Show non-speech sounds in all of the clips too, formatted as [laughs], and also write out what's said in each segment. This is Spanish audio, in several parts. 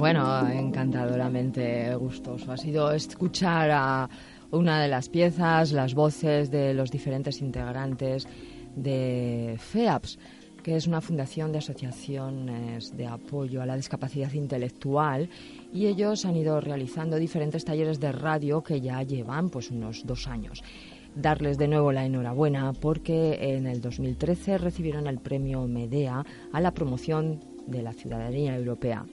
Bueno, encantadoramente gustoso. Ha sido escuchar a una de las piezas, las voces de los diferentes integrantes de FEAPS, que es una fundación de asociaciones de apoyo a la discapacidad intelectual y ellos han ido realizando diferentes talleres de radio que ya llevan pues unos dos años. Darles de nuevo la enhorabuena porque en el 2013 recibieron el premio Medea a la promoción de la ciudadanía europea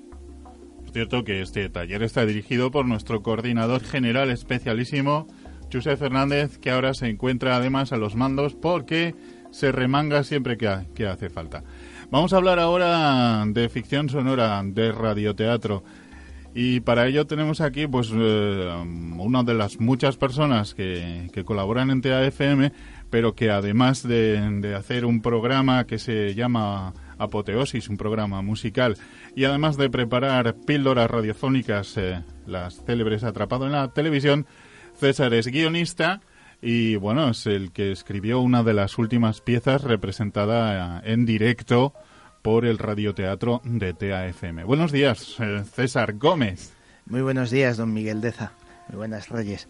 es cierto que este taller está dirigido por nuestro coordinador general especialísimo, José Fernández, que ahora se encuentra además a los mandos porque se remanga siempre que, que hace falta. Vamos a hablar ahora de ficción sonora, de radioteatro. Y para ello tenemos aquí pues eh, una de las muchas personas que, colaboran en TAFM, pero que además de, hacer un programa que se llama Apoteosis, un programa musical, y además de preparar píldoras radiofónicas, eh, las célebres Atrapado en la televisión, César es guionista y bueno, es el que escribió una de las últimas piezas representada en directo por el radioteatro de TAFM. Buenos días, eh, César Gómez. Muy buenos días, don Miguel Deza. Muy buenas, Reyes.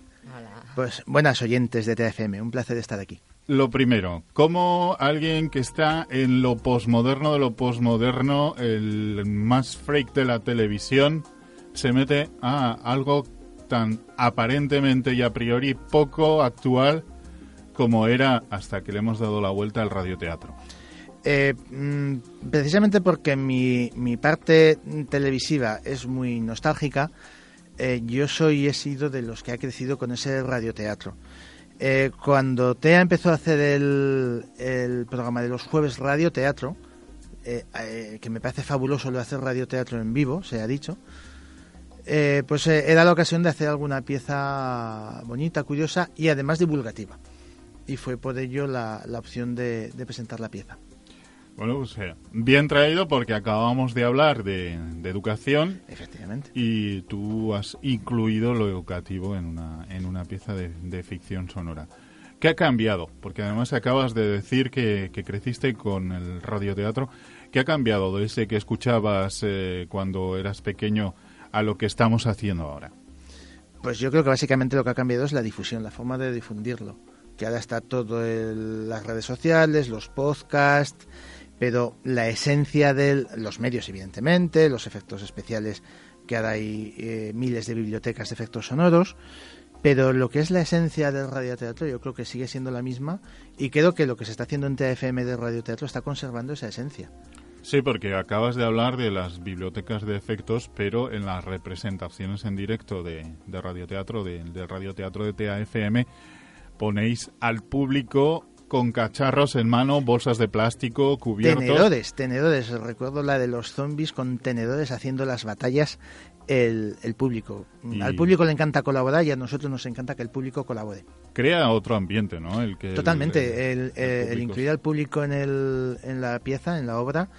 Pues buenas oyentes de TAFM, un placer estar aquí. Lo primero, ¿cómo alguien que está en lo posmoderno de lo posmoderno, el más freak de la televisión, se mete a algo tan aparentemente y a priori poco actual como era hasta que le hemos dado la vuelta al radioteatro? Eh, mm, precisamente porque mi, parte televisiva es muy nostálgica, eh, yo soy he sido de los que ha crecido con ese radioteatro. Eh, cuando TEA empezó a hacer el, programa de los jueves radio teatro, eh, que me parece fabuloso lo de hacer radio teatro en vivo, se ha dicho, pues era la ocasión de hacer alguna pieza bonita, curiosa y además divulgativa. Y fue por ello la, opción de presentar la pieza. Bueno, pues eh, bien traído porque acabamos de hablar de, educación. Efectivamente. Y tú has incluido lo educativo en una, en una pieza de, ficción sonora. ¿Qué ha cambiado? Porque además acabas de decir que, creciste con el radioteatro. ¿Qué ha cambiado de ese que escuchabas eh, cuando eras pequeño a lo que estamos haciendo ahora? Pues yo creo que básicamente lo que ha cambiado es la difusión, la forma de difundirlo. Que ahora está todo en las redes sociales, los podcasts, pero la esencia de los medios, evidentemente, los efectos especiales, que ahora hay eh, miles de bibliotecas de efectos sonoros, pero lo que es la esencia del radioteatro yo creo que sigue siendo la misma y creo que lo que se está haciendo en TFM de radioteatro está conservando esa esencia. Sí, porque acabas de hablar de las bibliotecas de efectos, pero en las representaciones en directo de, radioteatro, de, del radioteatro de TAFM, ponéis al público con cacharros en mano, bolsas de plástico, cubiertos. Tenedores, tenedores. Recuerdo la de los zombies con tenedores haciendo las batallas el, público. Al público le encanta colaborar y a nosotros nos encanta que el público colabore. Crea otro ambiente, ¿no? El que Totalmente. El, incluir al público en, el, en la pieza, en la obra,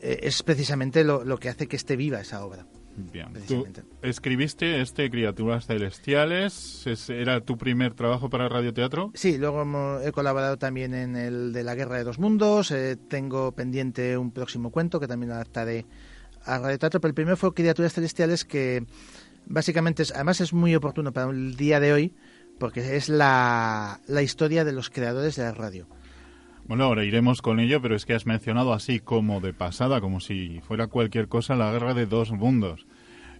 eh, es precisamente lo, lo que hace que esté viva esa obra. Bien. Tú escribiste este Criaturas Celestiales. ¿Era tu primer trabajo para radioteatro? Sí, luego he colaborado también en el de la Guerra de dos Mundos. Eh, tengo pendiente un próximo cuento que también adaptaré a radioteatro. Pero el primero fue Criaturas Celestiales, que básicamente, es, además es muy oportuno para el día de hoy, porque es la, la historia de los creadores de la radio. Bueno, ahora iremos con ello, pero es que has mencionado así como de pasada, como si fuera cualquier cosa, la guerra de dos mundos,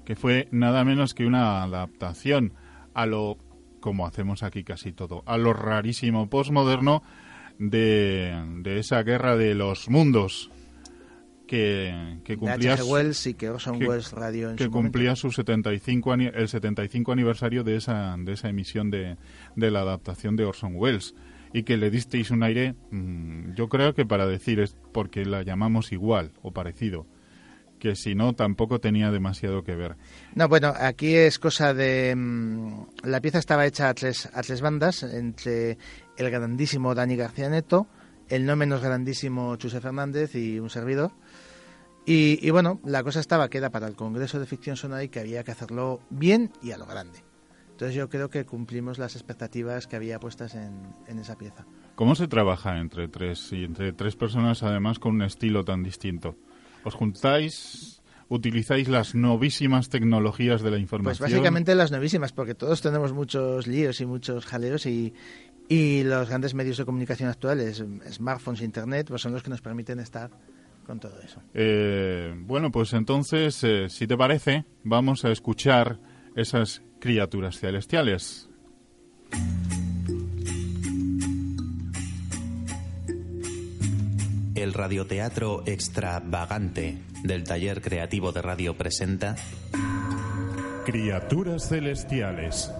que fue nada menos que una adaptación a lo, como hacemos aquí casi todo, a lo rarísimo postmoderno de, de esa guerra de los mundos que, que cumplía, Wells y que Radio en que cumplía su 75 el 75 aniversario de esa, de esa emisión de, de la adaptación de Orson Welles y que le disteis un aire, mm, yo creo que para decir es porque la llamamos igual o parecido, que si no tampoco tenía demasiado que ver. No, bueno, aquí es cosa de... Mm, la pieza estaba hecha a tres, a tres bandas, entre el grandísimo Dani García Neto, el no menos grandísimo Chuse Fernández y un servidor. Y, bueno, la cosa estaba que era para el Congreso de Ficción Sonora y que había que hacerlo bien y a lo grande. Entonces yo creo que cumplimos las expectativas que había puestas en, esa pieza. ¿Cómo se trabaja entre tres y entre tres personas además con un estilo tan distinto? ¿Os juntáis, utilizáis las novísimas tecnologías de la información? Pues básicamente las novísimas, porque todos tenemos muchos líos y muchos jaleos y, y los grandes medios de comunicación actuales, smartphones, internet, pues son los que nos permiten estar con todo eso. Eh, bueno, pues entonces, eh, si te parece, vamos a escuchar esas criaturas celestiales. El radioteatro extravagante del taller creativo de radio presenta Criaturas celestiales.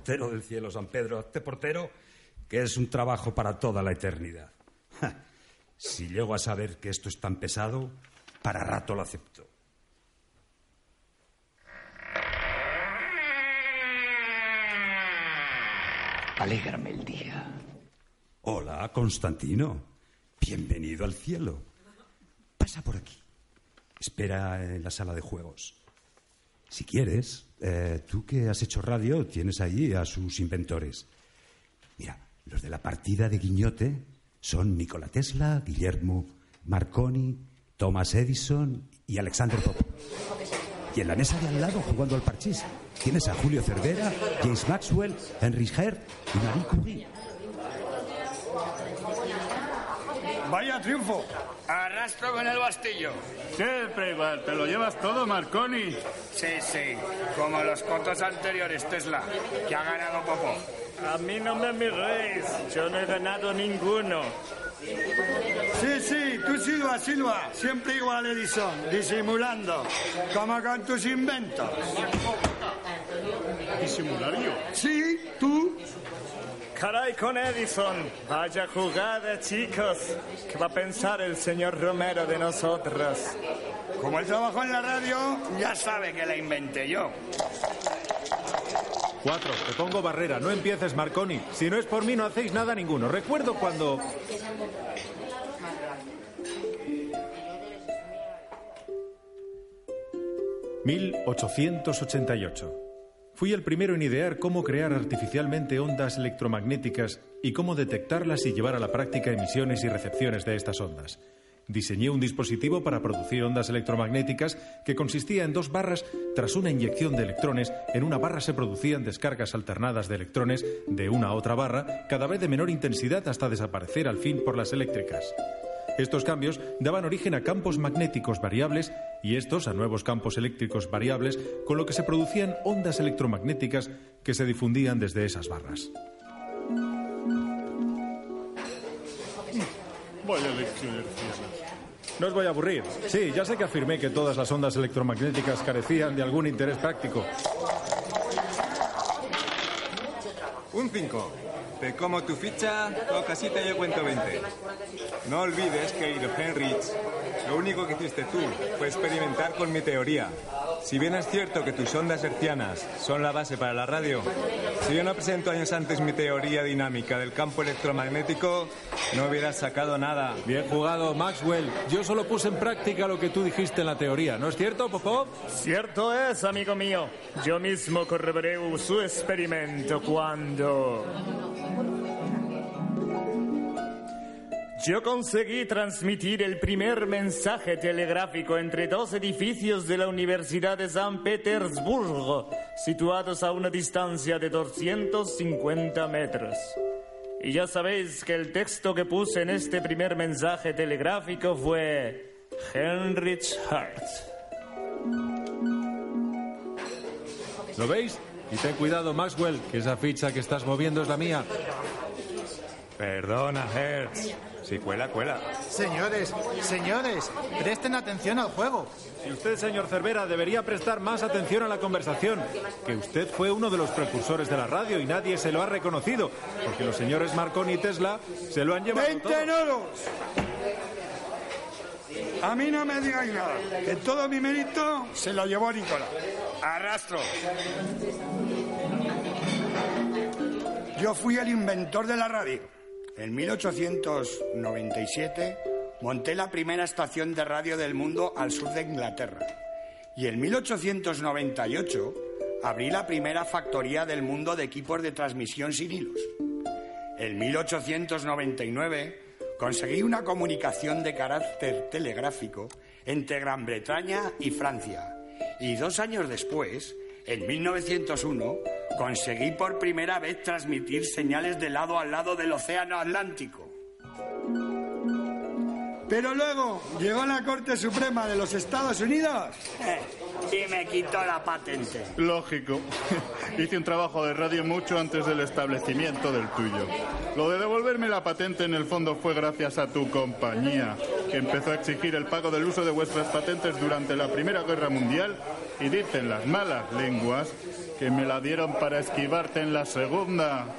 Portero del cielo, San Pedro, hazte portero, que es un trabajo para toda la eternidad. Si llego a saber que esto es tan pesado, para rato lo acepto. Alégrame el día. Hola, Constantino. Bienvenido al cielo. Pasa por aquí. Espera en la sala de juegos. Si quieres, eh, tú que has hecho radio, tienes allí a sus inventores. Mira, los de la partida de Guiñote son Nikola Tesla, Guillermo Marconi, Thomas Edison y Alexander Pop. Y en la mesa de al lado, jugando al parchís, tienes a Julio Cervera, James Maxwell, Henry Hertz y Marie Curie. Vaya triunfo. Arrastro con el bastillo. Siempre igual. ¿Te lo llevas todo, Marconi? Sí, sí. Como los cotos anteriores, Tesla, que ha ganado Popo. A mí no me miréis. Yo no he ganado ninguno. Sí, sí, tú silba, silba. Siempre igual, Edison, disimulando. Como con tus inventos. ¿Disimulario? Sí, tú. Caray con Edison. Vaya jugada, chicos. ¿Qué va a pensar el señor Romero de nosotros? Como él trabajó en la radio, ya sabe que la inventé yo. Cuatro, te pongo barrera. No empieces, Marconi. Si no es por mí, no hacéis nada ninguno. Recuerdo cuando... ...1888. Fui el primero en idear cómo crear artificialmente ondas electromagnéticas y cómo detectarlas y llevar a la práctica emisiones y recepciones de estas ondas. Diseñé un dispositivo para producir ondas electromagnéticas que consistía en dos barras. Tras una inyección de electrones, en una barra se producían descargas alternadas de electrones de una a otra barra, cada vez de menor intensidad hasta desaparecer al fin por las eléctricas. Estos cambios daban origen a campos magnéticos variables y estos a nuevos campos eléctricos variables, con lo que se producían ondas electromagnéticas que se difundían desde esas barras. No os voy a aburrir. Sí, ya sé que afirmé que todas las ondas electromagnéticas carecían de algún interés práctico. Un 5. Te como tu ficha o casi te cuento 20. No olvides, querido Henrich, lo único que hiciste tú fue experimentar con mi teoría. Si bien es cierto que tus ondas hercianas son la base para la radio, si yo no presento años antes mi teoría dinámica del campo electromagnético, no hubieras sacado nada. Bien jugado, Maxwell. Yo solo puse en práctica lo que tú dijiste en la teoría, ¿no es cierto, Popov? Cierto es, amigo mío. Yo mismo corroboré su experimento cuando... Yo conseguí transmitir el primer mensaje telegráfico entre dos edificios de la Universidad de San Petersburgo, situados a una distancia de 250 metros. Y ya sabéis que el texto que puse en este primer mensaje telegráfico fue Heinrich Hertz. ¿Lo veis? Y ten cuidado, Maxwell, que esa ficha que estás moviendo es la mía. Perdona, Hertz. Si cuela, cuela. Señores, señores, presten atención al juego. Y usted, señor Cervera, debería prestar más atención a la conversación. Que usted fue uno de los precursores de la radio y nadie se lo ha reconocido. Porque los señores Marconi y Tesla se lo han llevado. ¡Veinte todo. noros! A mí no me digáis nada, que todo mi mérito se lo llevó Nicolás. Arrastro. Yo fui el inventor de la radio. En 1897 monté la primera estación de radio del mundo al sur de Inglaterra. Y en 1898 abrí la primera factoría del mundo de equipos de transmisión sin hilos. En 1899 conseguí una comunicación de carácter telegráfico entre Gran Bretaña y Francia. Y dos años después, en 1901, conseguí por primera vez transmitir señales de lado a lado del Océano Atlántico. Pero luego llegó la Corte Suprema de los Estados Unidos eh, y me quitó la patente. Lógico. [laughs] Hice un trabajo de radio mucho antes del establecimiento del tuyo. Lo de devolverme la patente en el fondo fue gracias a tu compañía, que empezó a exigir el pago del uso de vuestras patentes durante la Primera Guerra Mundial y dicen las malas lenguas que me la dieron para esquivarte en la Segunda.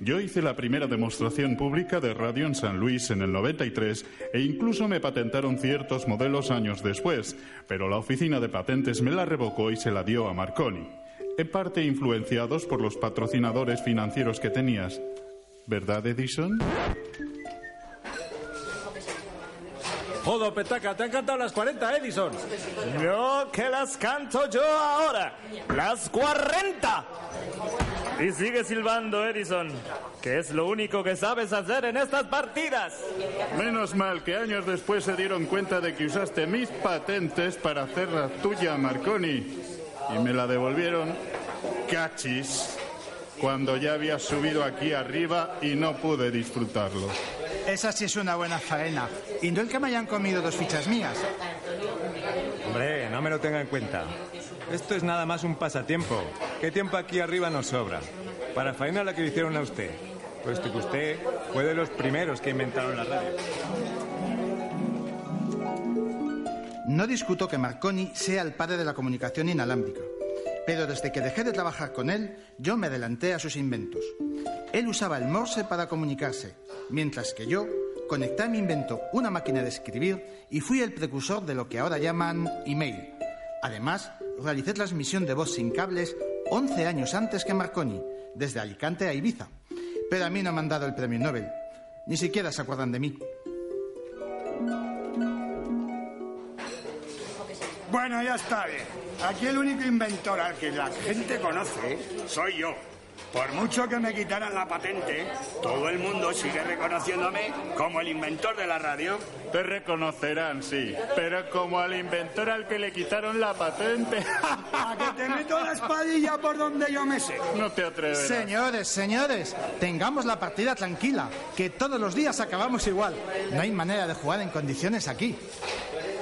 Yo hice la primera demostración pública de radio en San Luis en el 93 e incluso me patentaron ciertos modelos años después, pero la oficina de patentes me la revocó y se la dio a Marconi. En parte influenciados por los patrocinadores financieros que tenías. ¿Verdad, Edison? Jodo, petaca, te han cantado las 40, Edison. No, que las canto yo ahora. Las 40. Y sigue silbando, Edison, que es lo único que sabes hacer en estas partidas. Menos mal que años después se dieron cuenta de que usaste mis patentes para hacer la tuya, Marconi. Y me la devolvieron cachis cuando ya había subido aquí arriba y no pude disfrutarlo. Esa sí es una buena faena. Y no el que me hayan comido dos fichas mías. Hombre, no me lo tenga en cuenta. Esto es nada más un pasatiempo. ¿Qué tiempo aquí arriba nos sobra? Para faena la que le hicieron a usted. Puesto que usted fue de los primeros que inventaron la radio. No discuto que Marconi sea el padre de la comunicación inalámbrica, pero desde que dejé de trabajar con él, yo me adelanté a sus inventos. Él usaba el Morse para comunicarse, mientras que yo conecté a mi invento una máquina de escribir y fui el precursor de lo que ahora llaman email. Además, realicé transmisión de voz sin cables 11 años antes que Marconi, desde Alicante a Ibiza. Pero a mí no me han dado el premio Nobel. Ni siquiera se acuerdan de mí. Bueno, ya está bien. Aquí el único inventor al que la gente conoce soy yo. Por mucho que me quitaran la patente, todo el mundo sigue reconociéndome como el inventor de la radio. Te reconocerán, sí, pero como al inventor al que le quitaron la patente. [laughs] A que te meto la espadilla por donde yo me sé. No te atreverás. Señores, señores, tengamos la partida tranquila, que todos los días acabamos igual. No hay manera de jugar en condiciones aquí.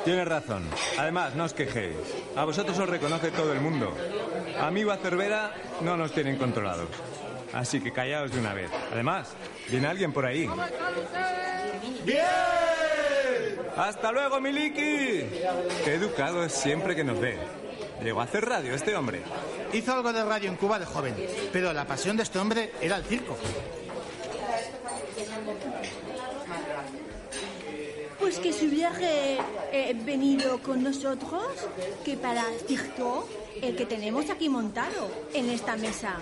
Tienes razón. Además, no os quejéis. A vosotros os reconoce todo el mundo. A mí, a Cervera, no nos tienen controlados. Así que callaos de una vez. Además, viene alguien por ahí. ¡Bien! ¡Hasta luego, Miliki! Qué educado es siempre que nos ve. Llegó a hacer radio este hombre. Hizo algo de radio en Cuba de joven, pero la pasión de este hombre era el circo. Pues que si hubiera eh, venido con nosotros, que para circo, el que tenemos aquí montado en esta mesa.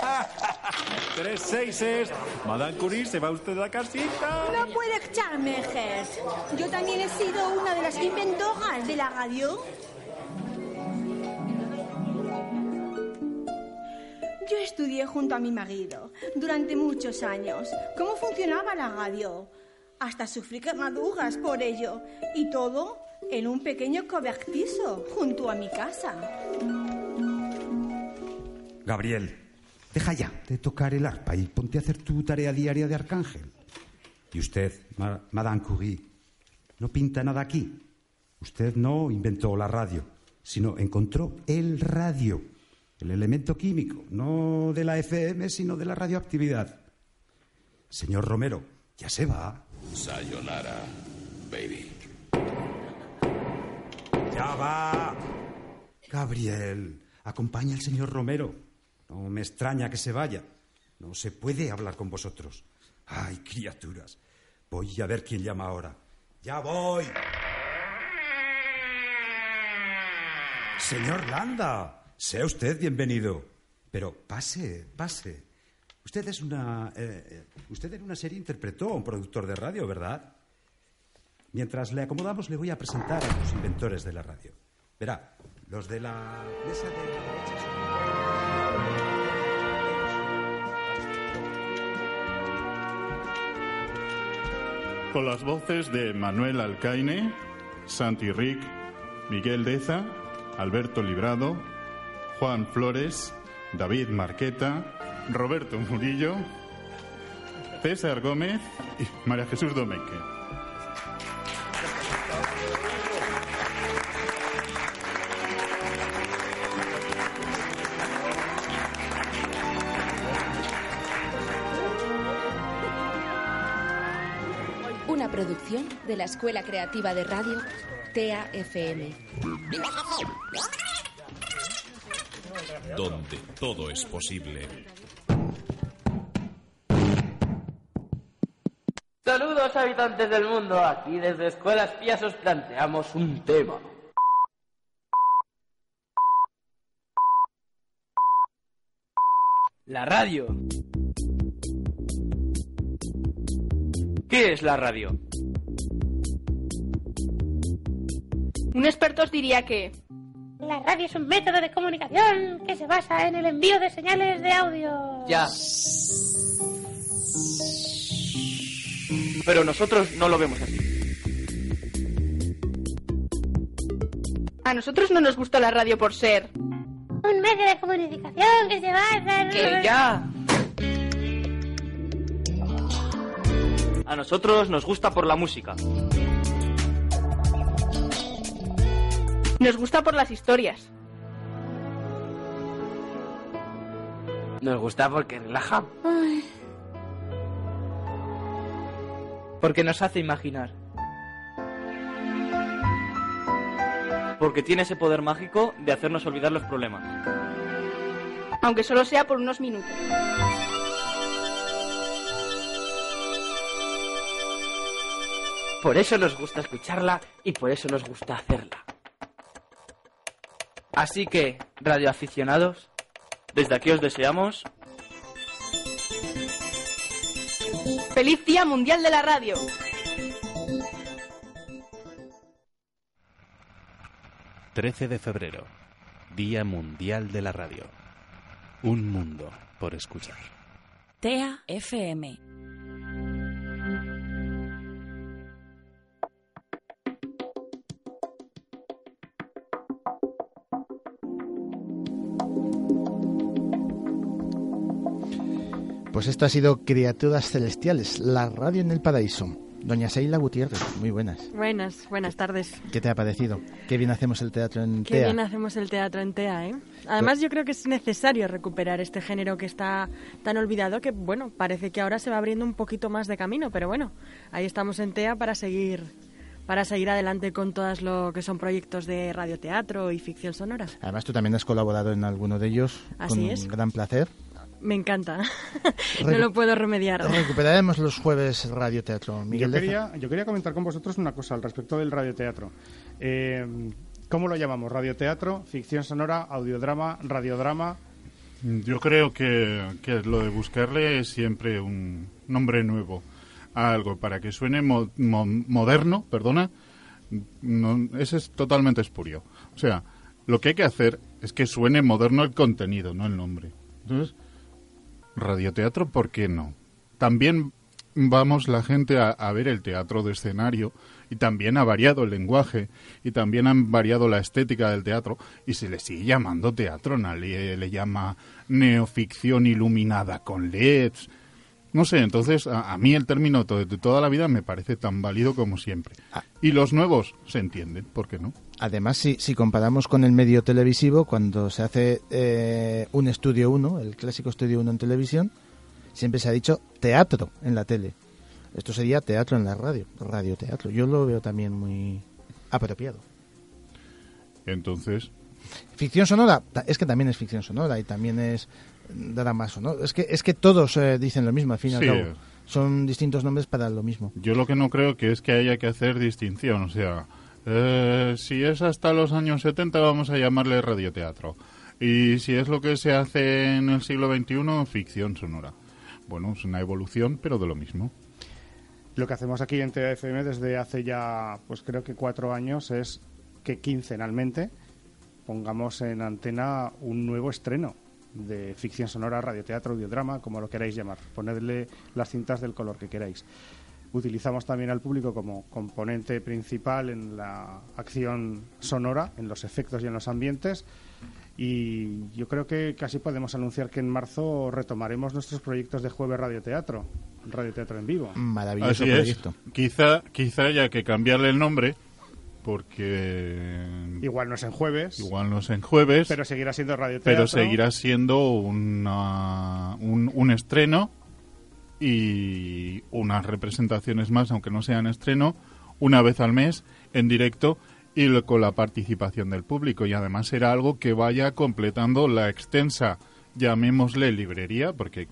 [laughs] Tres seises. Madame Curie, ¿se va usted a casita? No puede echarme, Gert. Yo también he sido una de las inventoras de la radio. Yo estudié junto a mi marido durante muchos años cómo funcionaba la radio. Hasta sufrí quemaduras por ello. Y todo en un pequeño cobertizo junto a mi casa. Gabriel, deja ya de tocar el arpa y ponte a hacer tu tarea diaria de arcángel. Y usted, Ma- Madame Curie, no pinta nada aquí. Usted no inventó la radio, sino encontró el radio, el elemento químico, no de la FM, sino de la radioactividad. Señor Romero, ya se va. Sayonara, baby. Ya va. Gabriel, acompaña al señor Romero. No me extraña que se vaya. No se puede hablar con vosotros. Ay, criaturas. Voy a ver quién llama ahora. Ya voy. Señor Landa, sea usted bienvenido. Pero pase, pase. Usted es una. eh, usted en una serie interpretó a un productor de radio, ¿verdad? Mientras le acomodamos, le voy a presentar a los inventores de la radio. Verá, los de la mesa de. Con las voces de Manuel Alcaine, Santi Rick, Miguel Deza, Alberto Librado, Juan Flores, David Marqueta, Roberto Murillo, César Gómez y María Jesús Domeque. Una producción de la Escuela Creativa de Radio TAFM. Donde todo es posible. Saludos habitantes del mundo, aquí desde Escuela Espías os planteamos un tema. La radio. ¿Qué es la radio? Un experto os diría que La radio es un método de comunicación que se basa en el envío de señales de audio. Ya. Pero nosotros no lo vemos así. a nosotros no nos gusta la radio por ser. Un medio de comunicación que se basa en... ¡Que ya! A nosotros nos gusta por la música. Nos gusta por las historias. Nos gusta porque relaja. Ay, Porque nos hace imaginar. Porque tiene ese poder mágico de hacernos olvidar los problemas. Aunque solo sea por unos minutos. Por eso nos gusta escucharla y por eso nos gusta hacerla. Así que, radioaficionados, desde aquí os deseamos ¡Feliz Día Mundial de la Radio! ...13 de febrero... ...Día Mundial de la Radio... ...un mundo por escuchar... TEA FM. Pues esto ha sido Criaturas Celestiales, la radio en el paraíso. Doña Seila Gutiérrez, muy buenas. Buenas, buenas tardes. ¿Qué te ha parecido? Qué bien hacemos el teatro en Qué TEA. bien hacemos el teatro en TEA, ¿eh? Además, yo creo que es necesario recuperar este género que está tan olvidado que, bueno, parece que ahora se va abriendo un poquito más de camino, pero bueno, ahí estamos en TEA para seguir para seguir adelante con todas lo que son proyectos de radioteatro y ficción sonora. Además, tú también has colaborado en alguno de ellos Así con es. gran placer. Me encanta. [laughs] no lo puedo remediar. Recuperaremos los jueves radioteatro. Miguel Yo quería, yo quería comentar con vosotros una cosa al respecto del radioteatro. Eh, ¿Cómo lo llamamos? ¿Radioteatro? ¿Ficción sonora? ¿Audiodrama? ¿Radiodrama? Yo creo que, que lo de buscarle es siempre un nombre nuevo a algo para que suene mo- mo- moderno, perdona, no, ese es totalmente espurio. O sea, lo que hay que hacer es que suene moderno el contenido, no el nombre. Entonces, radioteatro, ¿por qué no? También vamos la gente a, ver el teatro de escenario y también ha variado el lenguaje y también han variado la estética del teatro y se le sigue llamando teatro, nadie le llama neoficción iluminada con LEDs. No sé, entonces a, a mí el término to- de toda la vida me parece tan válido como siempre. Y los nuevos se entienden, ¿por qué no? Además, si, si comparamos con el medio televisivo, cuando se hace eh, un estudio 1, el clásico estudio 1 en televisión, siempre se ha dicho teatro en la tele. Esto sería teatro en la radio, radioteatro. Yo lo veo también muy apropiado. Entonces, Ficción sonora, es que también es ficción sonora y también es drama sonoro. Es que, es que todos eh, dicen lo mismo, al fin y al Sí. cabo. Son distintos nombres para lo mismo. Yo lo que no creo que es que haya que hacer distinción, o sea, eh, si es hasta los años 70 vamos a llamarle radioteatro y si es lo que se hace en el siglo XXI, ficción sonora. Bueno, es una evolución, pero de lo mismo. Lo que hacemos aquí en TFM desde hace ya, pues creo que cuatro años, es que quincenalmente pongamos en antena un nuevo estreno de ficción sonora, radioteatro, audiodrama, como lo queráis llamar. Ponedle las cintas del color que queráis. Utilizamos también al público como componente principal en la acción sonora, en los efectos y en los ambientes. Y yo creo que casi podemos anunciar que en marzo retomaremos nuestros proyectos de jueves radioteatro, radioteatro en vivo. Maravilloso Así es. proyecto. Quizá, quizá haya que cambiarle el nombre porque Igual no es en jueves, igual no es en jueves, pero seguirá siendo radioteatro. pero seguirá siendo una- un, un estreno y unas representaciones más, aunque no sean estreno, una vez al mes en directo y lo- con la participación del público. Y además será algo que vaya completando la extensa, llamémosle librería, porque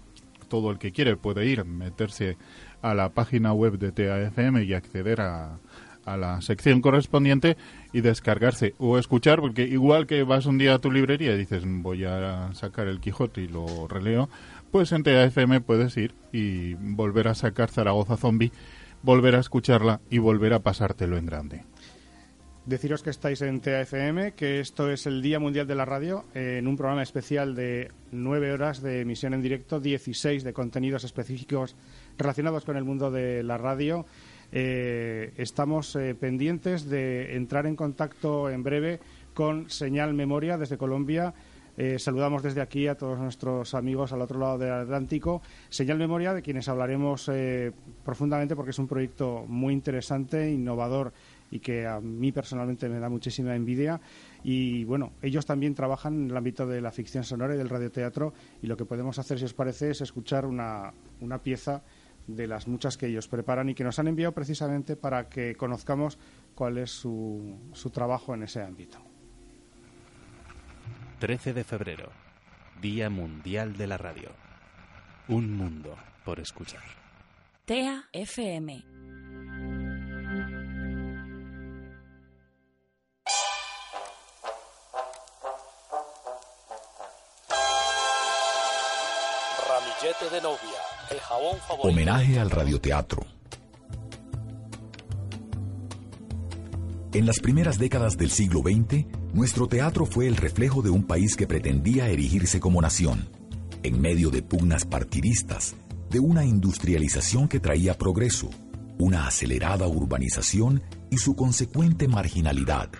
todo el que quiere puede ir, meterse a la página web de TAFM y acceder a, a la sección correspondiente y descargarse o escuchar, porque igual que vas un día a tu librería y dices voy a sacar el Quijote y lo releo, pues en TAFM puedes ir y volver a sacar Zaragoza Zombie, volver a escucharla y volver a pasártelo en grande. Deciros que estáis en TAFM, que esto es el Día Mundial de la Radio, en un programa especial de nueve horas de emisión en directo, 16 de contenidos específicos relacionados con el mundo de la radio. Eh, estamos eh, pendientes de entrar en contacto en breve con Señal Memoria desde Colombia. Eh, saludamos desde aquí a todos nuestros amigos al otro lado del Atlántico. Señal Memoria, de quienes hablaremos eh, profundamente porque es un proyecto muy interesante, innovador y que a mí personalmente me da muchísima envidia. Y bueno, ellos también trabajan en el ámbito de la ficción sonora y del radioteatro y lo que podemos hacer, si os parece, es escuchar una, una pieza de las muchas que ellos preparan y que nos han enviado precisamente para que conozcamos cuál es su, su trabajo en ese ámbito. 13 de febrero, Día Mundial de la Radio. Un mundo por escuchar. TEA FM. De novia, el jabón favorito. Homenaje al radioteatro. En las primeras décadas del siglo XX, nuestro teatro fue el reflejo de un país que pretendía erigirse como nación, en medio de pugnas partidistas, de una industrialización que traía progreso, una acelerada urbanización y su consecuente marginalidad.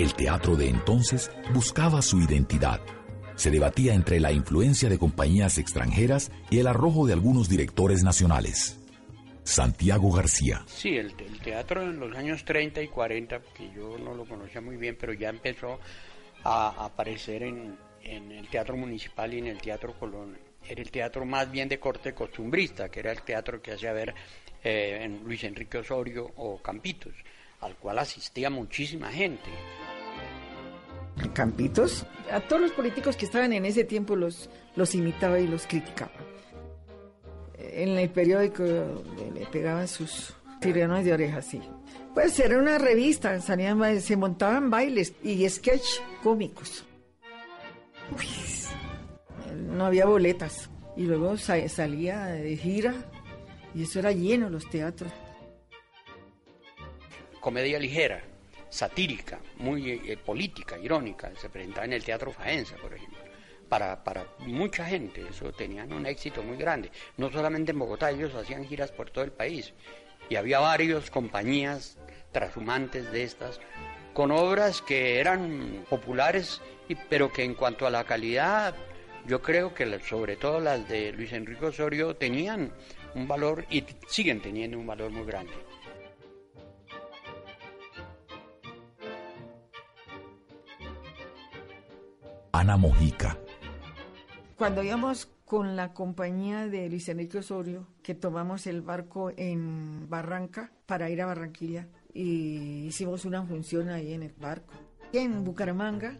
El teatro de entonces buscaba su identidad. Se debatía entre la influencia de compañías extranjeras y el arrojo de algunos directores nacionales. Santiago García. Sí, el, el teatro en los años 30 y 40, que yo no lo conocía muy bien, pero ya empezó a aparecer en, en el teatro municipal y en el teatro Colón. Era el teatro más bien de corte costumbrista, que era el teatro que hacía ver eh, en Luis Enrique Osorio o Campitos, al cual asistía muchísima gente. Campitos, a todos los políticos que estaban en ese tiempo los, los imitaba y los criticaba. En el periódico le, pegaban sus tirones de orejas, sí. Pues era una revista, salían, se montaban bailes y sketch cómicos. Uy, no había boletas. Y luego sa- salía de gira y eso era lleno los teatros. Comedia ligera, satírica, muy eh, política, irónica, se presentaba en el Teatro Faenza, por ejemplo. para, para mucha gente, eso tenían un éxito muy grande. No solamente en Bogotá, ellos hacían giras por todo el país. Y había varias compañías transhumantes de estas, con obras que eran populares, y, pero que en cuanto a la calidad, yo creo que sobre todo las de Luis Enrique Osorio tenían un valor y siguen teniendo un valor muy grande. Ana Mojica. Cuando íbamos con la compañía de Luis Enrique Osorio, que tomamos el barco en Barranca para ir a Barranquilla y hicimos una función ahí en el barco. En Bucaramanga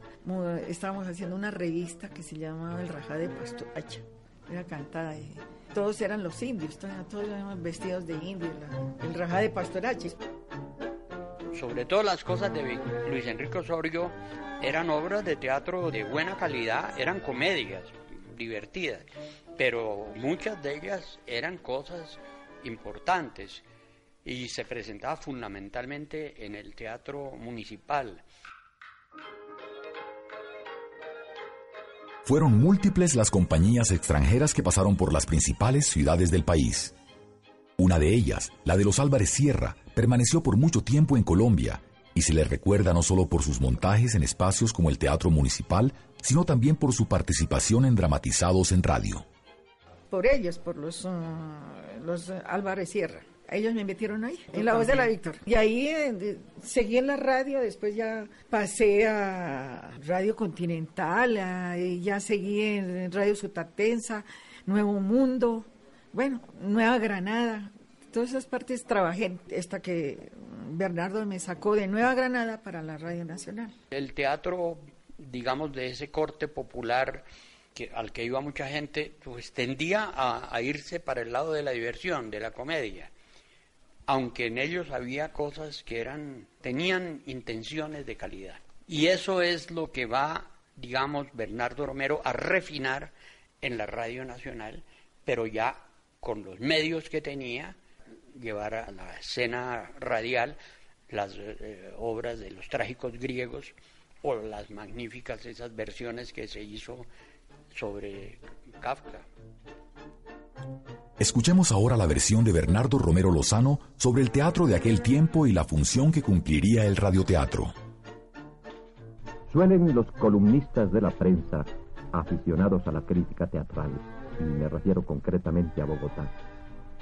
estábamos haciendo una revista que se llamaba El Rajá de Pastoracha. Era cantada y todos eran los indios, todos eran vestidos de indios, el Rajá de Pastoracha. Sobre todo las cosas de Luis Enrique Osorio eran obras de teatro de buena calidad, eran comedias divertidas, pero muchas de ellas eran cosas importantes y se presentaba fundamentalmente en el teatro municipal. Fueron múltiples las compañías extranjeras que pasaron por las principales ciudades del país. Una de ellas, la de los Álvarez Sierra, permaneció por mucho tiempo en Colombia y se le recuerda no solo por sus montajes en espacios como el Teatro Municipal, sino también por su participación en dramatizados en radio. Por ellos, por los, uh, los Álvarez Sierra. Ellos me metieron ahí, en la voz de la Víctor. Y ahí eh, seguí en la radio, después ya pasé a Radio Continental, ya seguí en Radio Sutatensa, Nuevo Mundo, bueno, Nueva Granada. Todas esas partes trabajé hasta que Bernardo me sacó de Nueva Granada para la Radio Nacional. El teatro, digamos, de ese corte popular que, al que iba mucha gente, pues tendía a irse para el lado de la diversión, de la comedia aunque en ellos había cosas que eran, tenían intenciones de calidad. Y eso es lo que va, digamos, Bernardo Romero a refinar en la Radio Nacional, pero ya con los medios que tenía, llevar a la escena radial las eh, obras de los trágicos griegos o las magníficas esas versiones que se hizo sobre Kafka. Escuchemos ahora la versión de Bernardo Romero Lozano sobre el teatro de aquel tiempo y la función que cumpliría el radioteatro. Suelen los columnistas de la prensa, aficionados a la crítica teatral, y me refiero concretamente a Bogotá,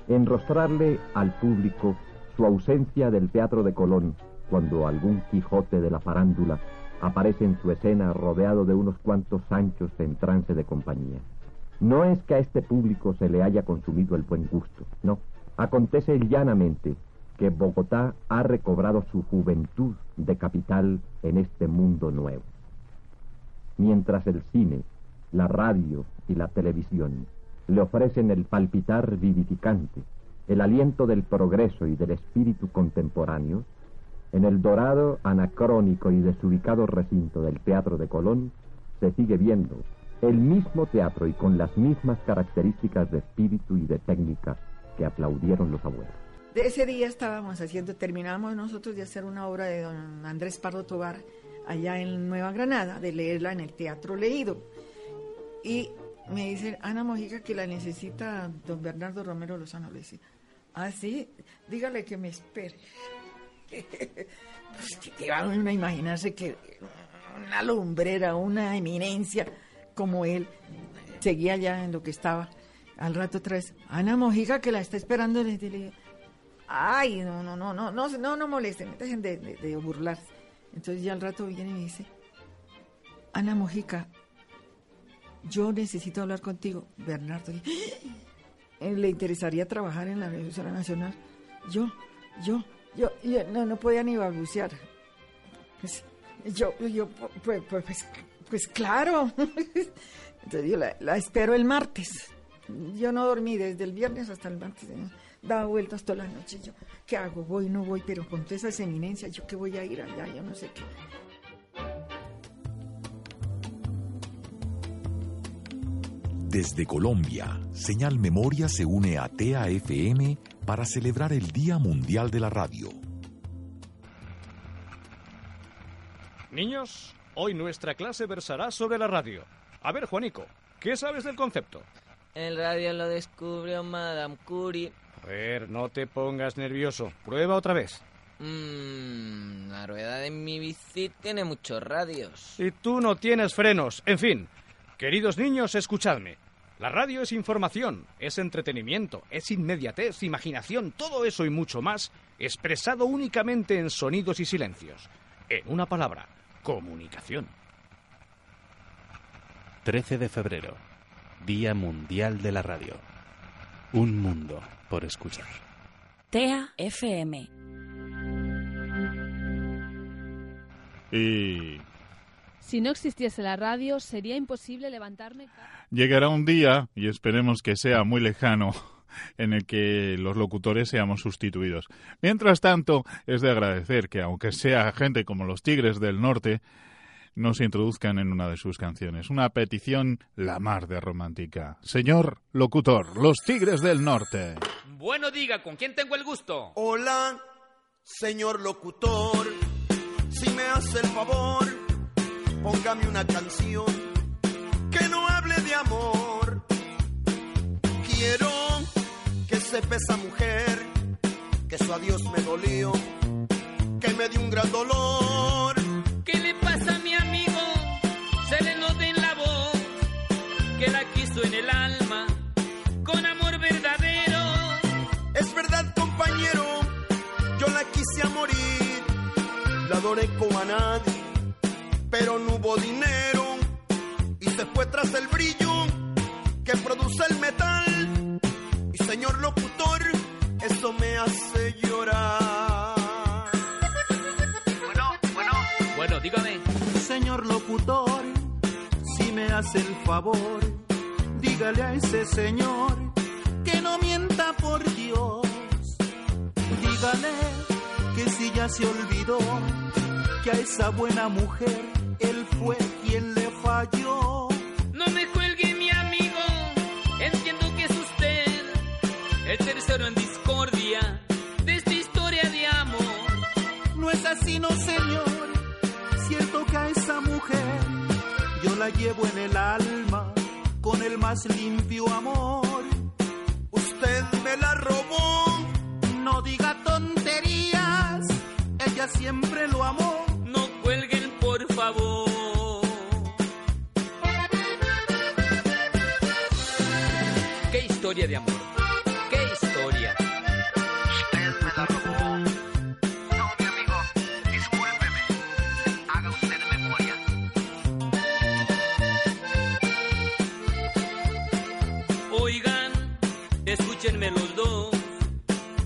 enrostrarle al público su ausencia del Teatro de Colón cuando algún Quijote de la farándula aparece en su escena rodeado de unos cuantos Sanchos en trance de compañía. No es que a este público se le haya consumido el buen gusto, no. Acontece llanamente que Bogotá ha recobrado su juventud de capital en este mundo nuevo. Mientras el cine, la radio y la televisión le ofrecen el palpitar vivificante, el aliento del progreso y del espíritu contemporáneo, en el dorado, anacrónico y desubicado recinto del Teatro de Colón se sigue viendo el mismo teatro y con las mismas características de espíritu y de técnica que aplaudieron los abuelos. De ese día estábamos haciendo, terminamos nosotros de hacer una obra de don Andrés Pardo Tobar allá en Nueva Granada, de leerla en el Teatro Leído. Y me dice Ana Mojica que la necesita don Bernardo Romero Lozano. Le dice, ah, sí, dígale que me espere. [laughs] pues que va a imaginarse que una lumbrera, una eminencia como él, seguía ya en lo que estaba. Al rato traes, Ana Mojica que la está esperando, le dije, ay, no, no, no, no, no, no, no molesten, dejen de, de, burlarse. Entonces ya al rato viene y me dice, Ana Mojica, yo necesito hablar contigo. Bernardo, [gasps] ¿eh? ¿le interesaría trabajar en la Revolución Nacional? Yo, yo, yo, no, no podía ni balbucear. Pues, yo, yo, pues, pues, pues claro. [laughs] Entonces yo la, espero el martes. Yo no dormí desde el viernes hasta el martes. Daba vueltas toda la noche. Yo, ¿qué hago? Voy, no voy, pero con todas esas eminencias, ¿yo qué voy a ir allá? Yo no sé qué. Desde Colombia, Señal Memoria se une a TAFM para celebrar el Día Mundial de la Radio. Niños, Hoy nuestra clase versará sobre la radio. A ver, Juanico, ¿qué sabes del concepto? El radio lo descubrió Madame Curie. A ver, no te pongas nervioso. Prueba otra vez. Mmm, la rueda de mi bici tiene muchos radios. Y tú no tienes frenos. En fin, queridos niños, escuchadme. La radio es información, es entretenimiento, es inmediatez, imaginación, todo eso y mucho más, expresado únicamente en sonidos y silencios. En una palabra, comunicación. 13 de febrero, Día Mundial de la Radio. Un mundo por escuchar. TEA FM. Y Si no existiese la radio, sería imposible levantarme. llegará un día, y esperemos que sea muy lejano, [laughs] en el que los locutores seamos sustituidos. Mientras tanto, es de agradecer que, aunque sea gente como los Tigres del Norte, nos introduzcan en una de sus canciones. Una petición la mar de romántica. Señor locutor, los Tigres del Norte. Bueno, diga, ¿con quién tengo el gusto? Hola, señor locutor, si me hace el favor, póngame una canción que no hable de amor. Quiero que sepa esa mujer que su adiós me dolió, que me dio un gran dolor. ¿Qué le pasa a mi amigo? Se le nota en la voz que la quiso en el alma con amor verdadero. Es verdad, compañero, yo la quise a morir, la adoré como a nadie, pero no hubo dinero y se fue tras el brillo que produce el metal. Y señor locutor, eso me hace llorar. Bueno, bueno. Bueno, dígame. Señor locutor, si me hace el favor, dígale a ese señor que no mienta por Dios. Dígale que si ya se olvidó que a esa buena mujer él fue quien le falló. No me cuelgue, mi amigo. Entiendo que es usted el tercero en discordia de esta historia de amor. No es así, no señor. Cierto que a esa mujer yo la llevo en el alma con el más limpio amor. Usted me la robó. No diga tonterías. Ella siempre lo amó. Historia de amor? ¿Qué historia? Usted me la robó. No, mi amigo, discúlpeme. Haga usted memoria. Oigan, escúchenme los dos.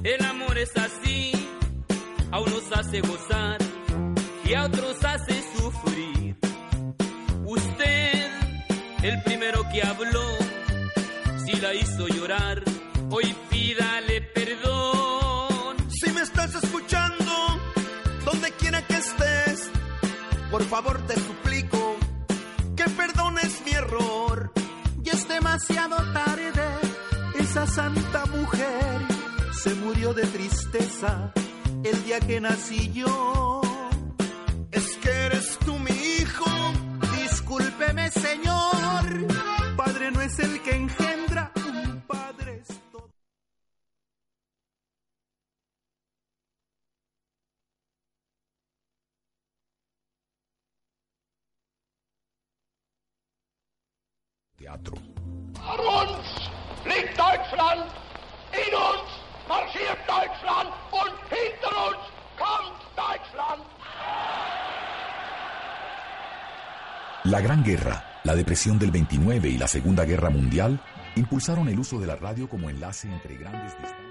El amor es así, a unos hace gozar y a otros hace sufrir. Usted, el primero que habló, la hizo llorar, hoy pídale perdón. Si me estás escuchando, donde quiera que estés, por favor te suplico que perdones mi error. Ya es demasiado tarde, esa santa mujer se murió de tristeza el día que nací yo. Es que eres tú mi hijo, discúlpeme señor, padre no es el que engendra, La Gran Guerra, la Depresión del 29 y la Segunda Guerra Mundial impulsaron el uso de la radio como enlace entre grandes distancias.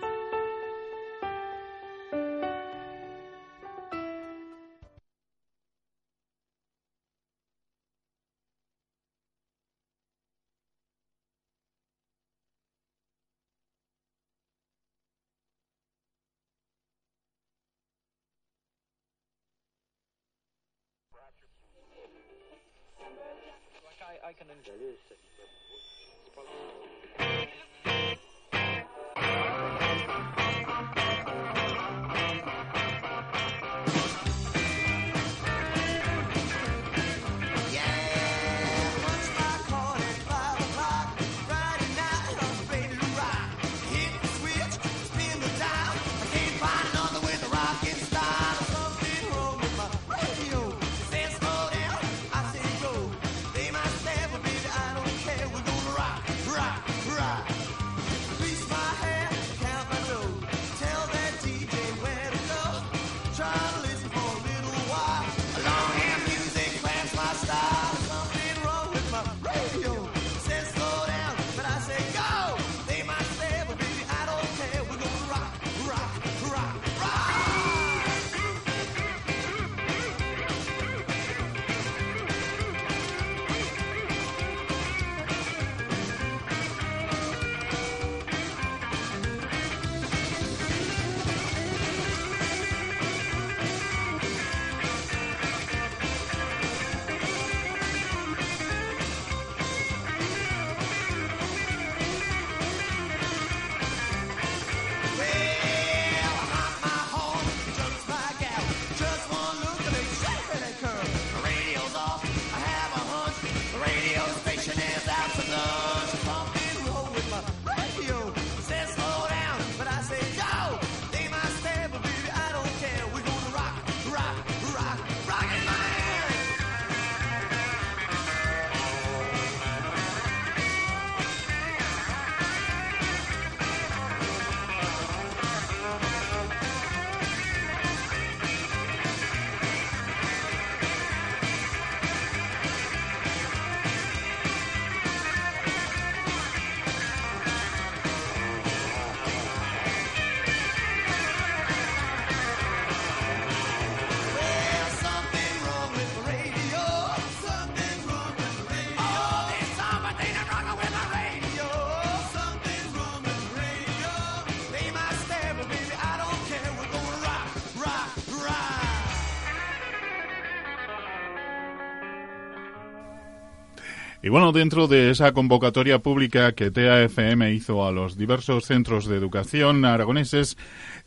Y bueno, dentro de esa convocatoria pública que TAFM hizo a los diversos centros de educación aragoneses,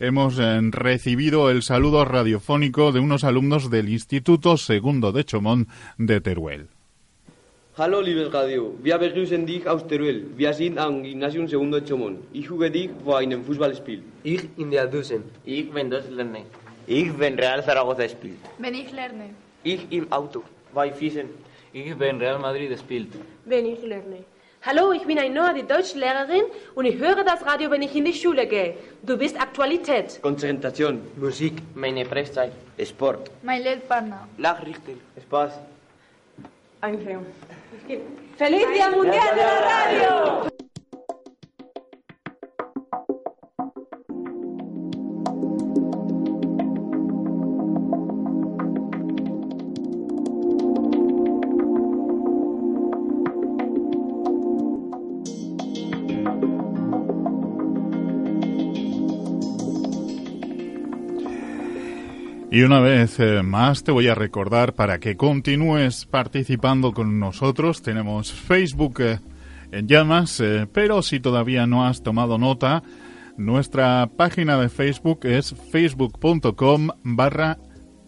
hemos eh, recibido el saludo radiofónico de unos alumnos del Instituto Segundo de Chomón de Teruel. Hallo, liebes Radio. Wir begrüßen dich aus Teruel. Wir sind am Gymnasium Segundo de Chomón. Ich huge dich vor einem Fußballspiel. Ich in der Dusen. Ich wenn das lerne. Ich wenn Real Zaragoza spielt. Wenn ich lerne. Ich im Auto. Bei Fiesen. Ich wenn Real Madrid spielt. Wenn ich lerne. Hallo, ich bin Ainhoa, die Deutschlehrerin, und ich höre das Radio, wenn ich in die Schule gehe. Du bist Aktualität. Konzentration. Musik. Meine Freizeit. Sport. Mein Lehrpartner. Nachrichten. Spaß. Einführung. ¡Feliz Día Mundial de la Radio! Y una vez eh, más te voy a recordar para que continúes participando con nosotros. Tenemos Facebook eh, en llamas, eh, pero si todavía no has tomado nota, nuestra página de Facebook es facebook.com barra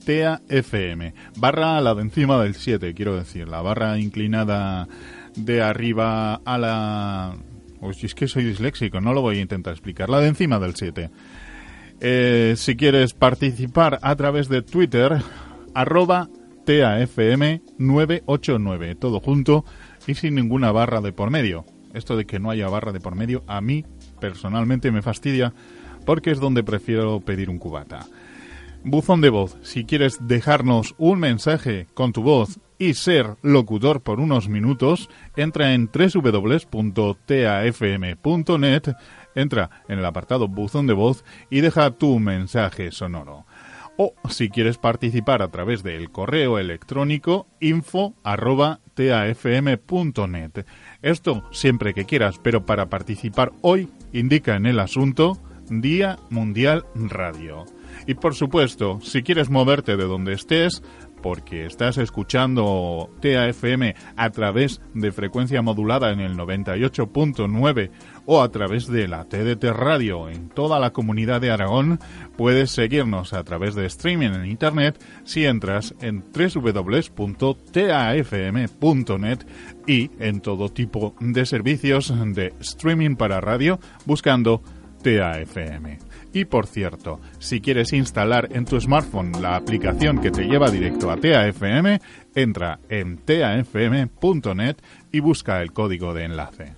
TAFM. Barra la de encima del 7, quiero decir, la barra inclinada de arriba a la... Uy, es que soy disléxico, no lo voy a intentar explicar. La de encima del 7. Eh, si quieres participar a través de Twitter, arroba TAFM989, todo junto y sin ninguna barra de por medio. Esto de que no haya barra de por medio, a mí personalmente me fastidia porque es donde prefiero pedir un cubata. Buzón de voz, si quieres dejarnos un mensaje con tu voz y ser locutor por unos minutos, entra en www.tafm.net entra en el apartado buzón de voz y deja tu mensaje sonoro. O si quieres participar a través del correo electrónico info@tafm.net. Esto siempre que quieras, pero para participar hoy indica en el asunto Día Mundial Radio. Y por supuesto, si quieres moverte de donde estés, porque estás escuchando TAFM a través de frecuencia modulada en el 98.9 o a través de la TDT Radio en toda la comunidad de Aragón, puedes seguirnos a través de streaming en Internet si entras en www.tafm.net y en todo tipo de servicios de streaming para radio buscando TAFM. Y por cierto, si quieres instalar en tu smartphone la aplicación que te lleva directo a TAFM, entra en tafm.net y busca el código de enlace.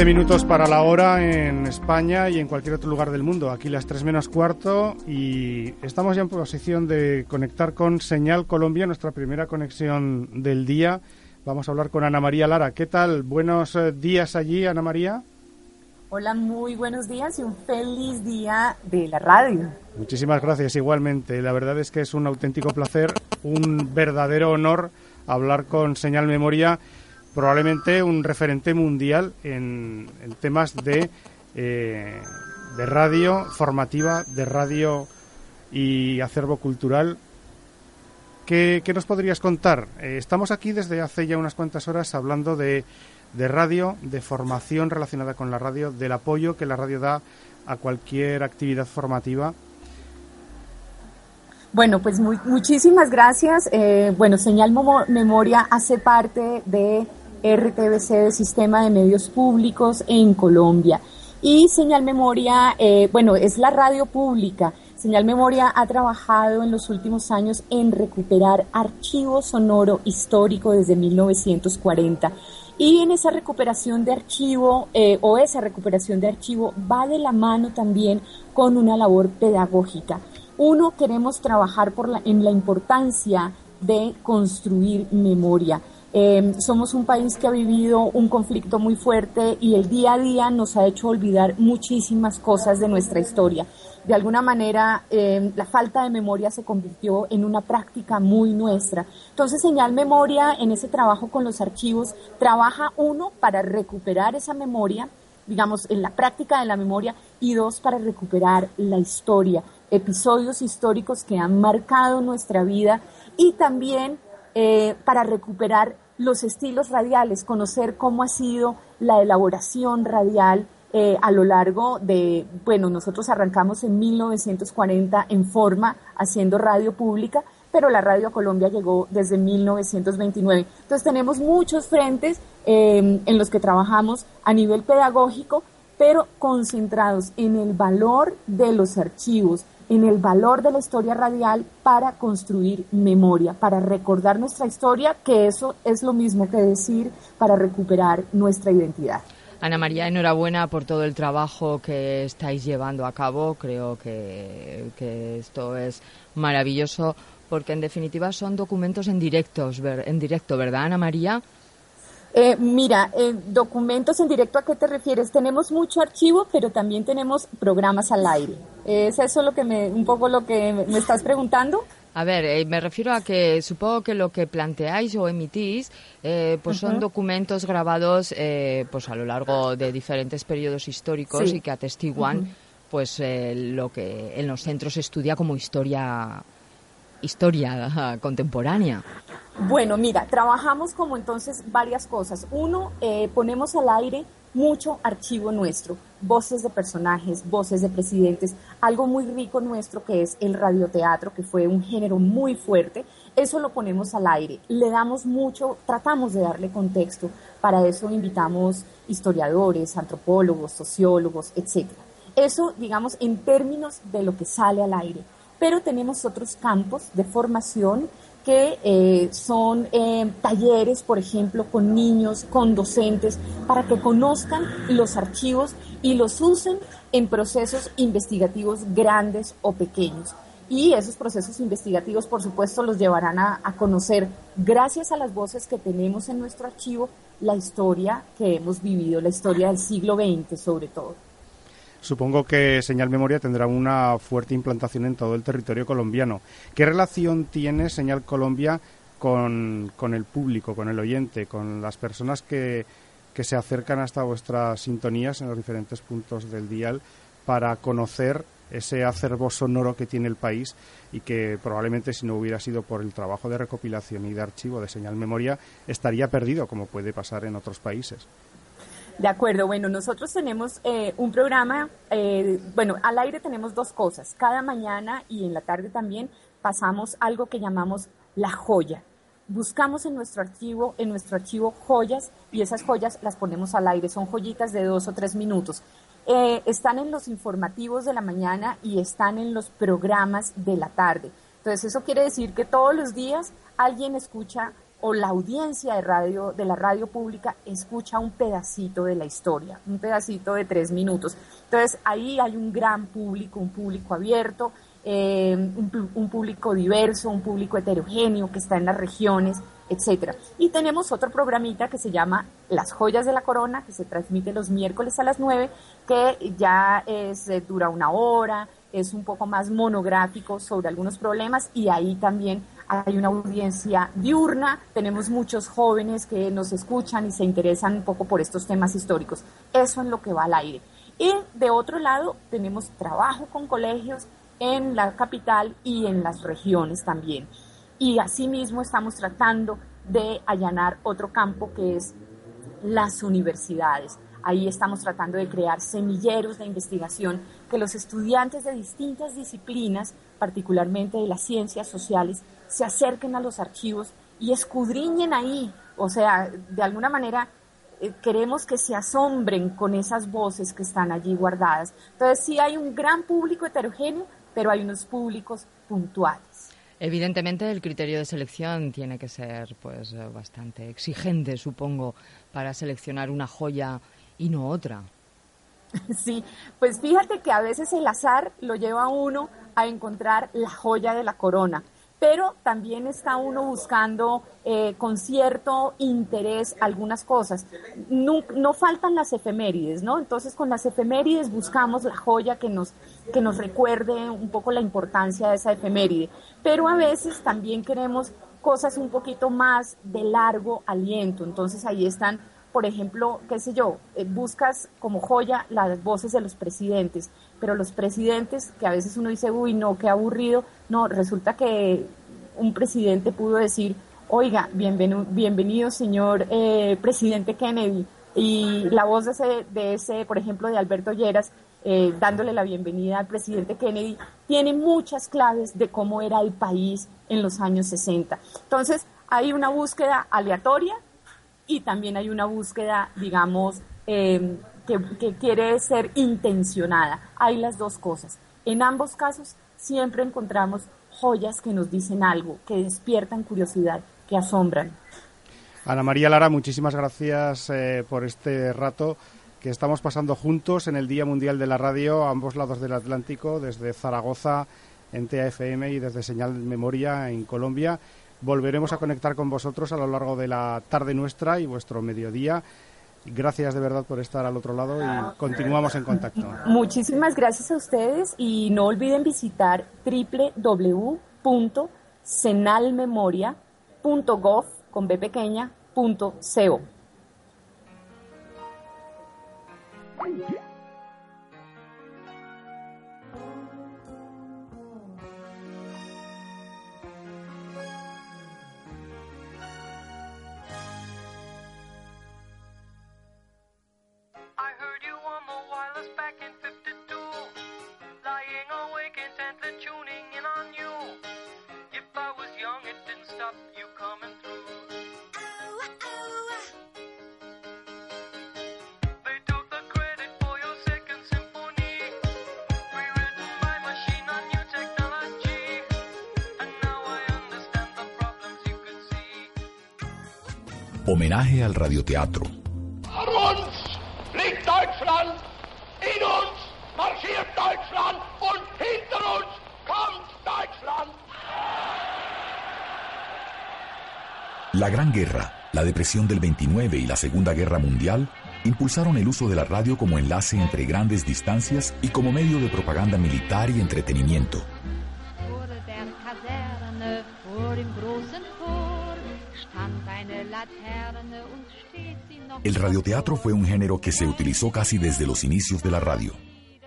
15 minutos para la hora en España y en cualquier otro lugar del mundo. Aquí las 3 menos cuarto y estamos ya en posición de conectar con Señal Colombia, nuestra primera conexión del día. Vamos a hablar con Ana María Lara. ¿Qué tal? Buenos eh, días allí, Ana María. Hola, muy buenos días y un feliz día de la radio. Muchísimas gracias igualmente. La verdad es que es un auténtico placer, un verdadero honor hablar con Señal Memoria probablemente un referente mundial en, temas de, eh, de radio formativa, de radio y acervo cultural. ¿Qué, qué nos podrías contar? Eh, estamos aquí desde hace ya unas cuantas horas hablando de, de radio, de formación relacionada con la radio, del apoyo que la radio da a cualquier actividad formativa. Bueno, pues muchísimas gracias. Eh, bueno, Señal Memoria hace parte de RTBC, del Sistema de Medios Públicos en Colombia. Y Señal Memoria, eh, bueno, es la radio pública. Señal Memoria ha trabajado en los últimos años en recuperar archivo sonoro histórico desde 1940. Y en esa recuperación de archivo, eh, o esa recuperación de archivo, va de la mano también con una labor pedagógica. Uno, queremos trabajar por la, en la importancia de construir memoria. Eh, somos un país que ha vivido un conflicto muy fuerte y el día a día nos ha hecho olvidar muchísimas cosas de nuestra historia. De alguna manera, eh, la falta de memoria se convirtió en una práctica muy nuestra. Entonces, Señal Memoria, en ese trabajo con los archivos, trabaja uno para recuperar esa memoria, digamos, en la práctica de la memoria, y dos, para recuperar la historia, episodios históricos que han marcado nuestra vida y también eh, para recuperar los estilos radiales, conocer cómo ha sido la elaboración radial eh, a lo largo de, bueno, nosotros arrancamos en 1940 en forma haciendo radio pública, pero la radio a Colombia llegó desde 1929. Entonces tenemos muchos frentes eh, en los que trabajamos a nivel pedagógico, pero concentrados en el valor de los archivos, en el valor de la historia radial para construir memoria, para recordar nuestra historia, que eso es lo mismo que decir para recuperar nuestra identidad. Ana María, enhorabuena por todo el trabajo que estáis llevando a cabo. Creo que, que esto es maravilloso porque en definitiva son documentos en, directos, en directo, ¿verdad, Ana María? Eh, mira, eh, documentos en directo, ¿a qué te refieres? Tenemos mucho archivo, pero también tenemos programas al aire. ¿Es eso lo que me, un poco lo que me estás preguntando? A ver, eh, me refiero a que supongo que lo que planteáis o emitís eh, pues son documentos grabados eh, pues a lo largo de diferentes periodos históricos Sí. y que atestiguan Ujú. pues eh, lo que en los centros se estudia como historia historia contemporánea. Bueno, mira, trabajamos como entonces varias cosas. Uno, eh, ponemos al aire mucho archivo nuestro, voces de personajes, voces de presidentes, algo muy rico nuestro que es el radioteatro, que fue un género muy fuerte. Eso lo ponemos al aire, le damos mucho, tratamos de darle contexto. Para eso invitamos historiadores, antropólogos, sociólogos, etcétera. Eso, digamos, en términos de lo que sale al aire. Pero tenemos otros campos de formación que eh, son eh, talleres, por ejemplo, con niños, con docentes, para que conozcan los archivos y los usen en procesos investigativos grandes o pequeños. Y esos procesos investigativos, por supuesto, los llevarán a, a conocer, gracias a las voces que tenemos en nuestro archivo, la historia que hemos vivido, la historia del siglo XX sobre todo. Supongo que Señal Memoria tendrá una fuerte implantación en todo el territorio colombiano. ¿Qué relación tiene Señal Colombia con, con el público, con el oyente, con las personas que, que se acercan hasta vuestras sintonías en los diferentes puntos del dial para conocer ese acervo sonoro que tiene el país y que probablemente si no hubiera sido por el trabajo de recopilación y de archivo de Señal Memoria estaría perdido, como puede pasar en otros países? De acuerdo, bueno, nosotros tenemos eh, un programa, eh, bueno, al aire tenemos dos cosas. Cada mañana y en la tarde también pasamos algo que llamamos la joya. Buscamos en nuestro archivo, en nuestro archivo joyas y esas joyas las ponemos al aire. Son joyitas de dos o tres minutos. Eh, están en los informativos de la mañana y están en los programas de la tarde. Entonces eso quiere decir que todos los días alguien escucha o la audiencia de radio de la radio pública escucha un pedacito de la historia, un pedacito de tres minutos. Entonces ahí hay un gran público, un público abierto, eh, un, público diverso, un público heterogéneo que está en las regiones, etcétera. Y tenemos otro programita que se llama Las Joyas de la Corona, que se transmite los miércoles a las 9, que ya es, eh, dura una hora, es un poco más monográfico sobre algunos problemas y ahí también hay una audiencia diurna, tenemos muchos jóvenes que nos escuchan y se interesan un poco por estos temas históricos. Eso es lo que va al aire. Y de otro lado, tenemos trabajo con colegios en la capital y en las regiones también. Y asimismo estamos tratando de allanar otro campo que es las universidades. Ahí estamos tratando de crear semilleros de investigación que los estudiantes de distintas disciplinas, particularmente de las ciencias sociales, se acerquen a los archivos y escudriñen ahí. O sea, de alguna manera eh, queremos que se asombren con esas voces que están allí guardadas. Entonces sí hay un gran público heterogéneo, pero hay unos públicos puntuales. Evidentemente el criterio de selección tiene que ser pues bastante exigente, supongo, para seleccionar una joya y no otra. [laughs] Sí, pues fíjate que a veces el azar lo lleva a uno a encontrar la joya de la corona pero también está uno buscando eh, con cierto interés algunas cosas. No, no, faltan las efemérides, ¿no? Entonces con las efemérides buscamos la joya que nos, que nos recuerde un poco la importancia de esa efeméride, pero a veces también queremos cosas un poquito más de largo aliento, entonces ahí están por ejemplo, qué sé yo, eh, buscas como joya las voces de los presidentes, pero los presidentes que a veces uno dice, uy, no, qué aburrido, no, resulta que un presidente pudo decir, oiga, bienvenido, bienvenido señor eh, presidente Kennedy, y la voz de ese, de ese, por ejemplo, de Alberto Lleras, eh, dándole la bienvenida al presidente Kennedy, tiene muchas claves de cómo era el país en los años 60. Entonces, hay una búsqueda aleatoria y también hay una búsqueda, digamos, em, que quiere ser intencionada. Hay las dos cosas. En ambos casos siempre encontramos joyas que nos dicen algo, que despiertan curiosidad, que asombran. Ana María Lara, muchísimas gracias eh, por este rato que estamos pasando juntos en el Día Mundial de la Radio a ambos lados del Atlántico, desde Zaragoza en TAFM y desde Señal Memoria en Colombia. Volveremos a conectar con vosotros a lo largo de la tarde nuestra y vuestro mediodía. Gracias de verdad por estar al otro lado y continuamos en contacto. Muchísimas gracias a ustedes y no olviden visitar www.senalmemoria.gov con B pequeña, Homenaje al radioteatro. La Gran Guerra, la Depresión del 29 y la Segunda Guerra Mundial impulsaron el uso de la radio como enlace entre grandes distancias y como medio de propaganda militar y entretenimiento. Radioteatro fue un género que se utilizó casi desde los inicios de la radio.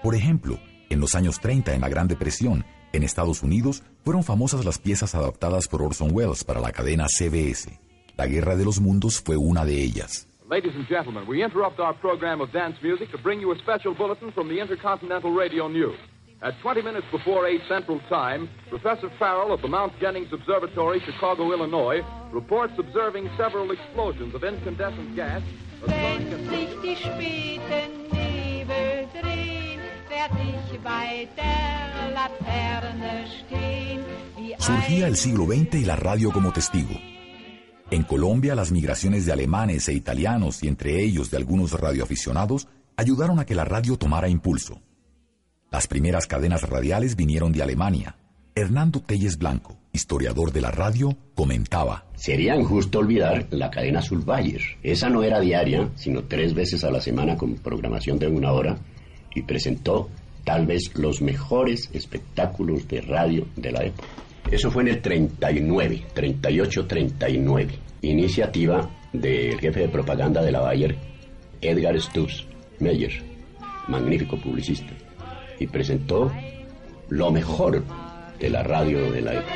Por ejemplo, en los años 30, en la Gran Depresión, en Estados Unidos, fueron famosas las piezas adaptadas por Orson Welles para la cadena CBS. La Guerra de los Mundos fue una de ellas. Ladies and gentlemen, we interrupt our program of dance music to bring you a special bulletin from the Intercontinental Radio News. At 20 minutes before 8 Central Time, Professor Farrell of the Mount Jennings Observatory, Chicago, Illinois, reports observing several explosions of incandescent gas. Surgía el siglo XX y la radio como testigo. En Colombia, las migraciones de alemanes e italianos y entre ellos de algunos radioaficionados ayudaron a que la radio tomara impulso. Las primeras cadenas radiales vinieron de Alemania. Hernando Telles Blanco, historiador de la radio, comentaba. Sería injusto olvidar la cadena Sulbayer. Esa no era diaria, sino tres veces a la semana con programación de una hora y presentó tal vez los mejores espectáculos de radio de la época. Eso fue en el 39, 38-39. Iniciativa del jefe de propaganda de la Bayer, Edgar Stubbs Meyer, magnífico publicista y presentó lo mejor de la radio de la época.